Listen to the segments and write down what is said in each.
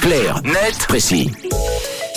Clair, net, précis.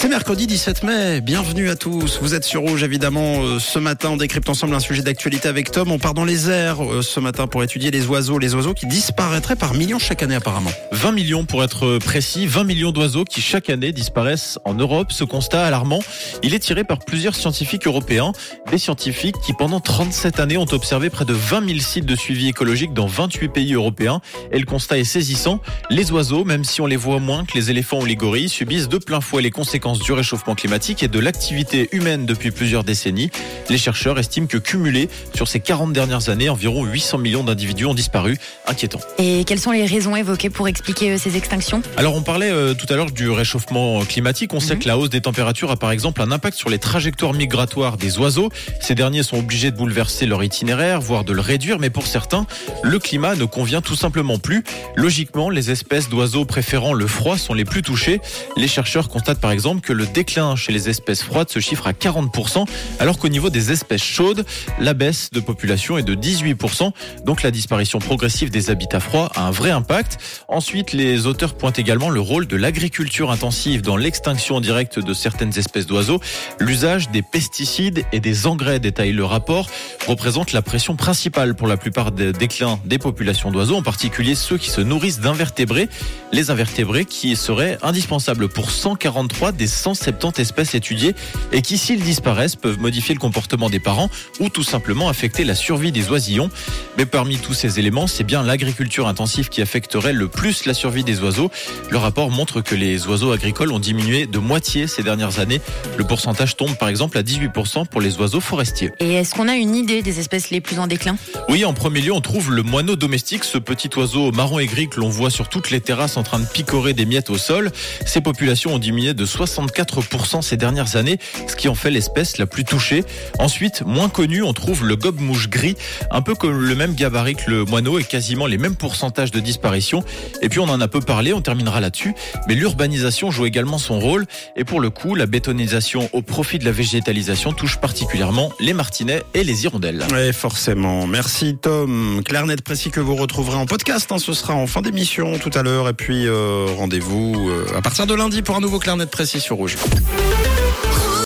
C'est mercredi 17 mai, bienvenue à tous. Vous êtes sur Rouge évidemment. Euh, ce matin, on décrypte ensemble un sujet d'actualité avec Tom. On part dans les airs euh, ce matin pour étudier les oiseaux. Les oiseaux qui disparaîtraient par millions chaque année apparemment. 20 millions pour être précis, 20 millions d'oiseaux qui chaque année disparaissent en Europe. Ce constat alarmant, il est tiré par plusieurs scientifiques européens. Des scientifiques qui pendant 37 années ont observé près de 20 000 sites de suivi écologique dans 28 pays européens. Et le constat est saisissant. Les oiseaux, même si on les voit moins que les éléphants ou les gorilles, subissent de plein fouet les conséquences du réchauffement climatique et de l'activité humaine depuis plusieurs décennies. Les chercheurs estiment que cumulés sur ces 40 dernières années, environ 800 millions d'individus ont disparu. Inquiétant. Et quelles sont les raisons évoquées pour expliquer euh, ces extinctions? Alors on parlait euh, tout à l'heure du réchauffement climatique. On sait Mhm. que la hausse des températures a par exemple un impact sur les trajectoires migratoires des oiseaux. Ces derniers sont obligés de bouleverser leur itinéraire, voire de le réduire. Mais pour certains, le climat ne convient tout simplement plus. Logiquement, les espèces d'oiseaux préférant le froid sont les plus touchées. Les chercheurs constatent par exemple que le déclin chez les espèces froides se chiffre à 40%, alors qu'au niveau des espèces chaudes, la baisse de population est de 18%. Donc la disparition progressive des habitats froids a un vrai impact. Ensuite, les auteurs pointent également le rôle de l'agriculture intensive dans l'extinction directe de certaines espèces d'oiseaux. L'usage des pesticides et des engrais, détaille le rapport, représente la pression principale pour la plupart des déclins des populations d'oiseaux, en particulier ceux qui se nourrissent d'invertébrés. Les invertébrés qui seraient indispensables pour 143 des 170 espèces étudiées et qui, s'ils disparaissent, peuvent modifier le comportement des parents ou tout simplement affecter la survie des oisillons. Mais parmi tous ces éléments, c'est bien l'agriculture intensive qui affecterait le plus la survie des oiseaux. Le rapport montre que les oiseaux agricoles ont diminué de moitié ces dernières années. Le pourcentage tombe par exemple à 18% pour les oiseaux forestiers. Et est-ce qu'on a une idée des espèces les plus en déclin? Oui, en premier lieu, on trouve le moineau domestique, ce petit oiseau marron aigri que l'on voit sur toutes les terrasses en train de picorer des miettes au sol. Ses populations ont diminué de 64% ces dernières années, ce qui en fait l'espèce la plus touchée. Ensuite, moins connu, on trouve le gobe-mouche gris, un peu comme le même gabarit que le moineau et quasiment les mêmes pourcentages de disparition. Et puis on en a peu parlé, on terminera là-dessus, mais l'urbanisation joue également son rôle. Et pour le coup, la bétonisation au profit de la végétalisation touche particulièrement les martinets et les hirondelles. Oui, forcément. Merci Tom. Clair, net, précis que vous retrouverez en podcast. hein. Ce sera en fin d'émission tout à l'heure. Et puis euh, rendez-vous euh, à partir de lundi pour un nouveau Clair, net, précis sur Rouge.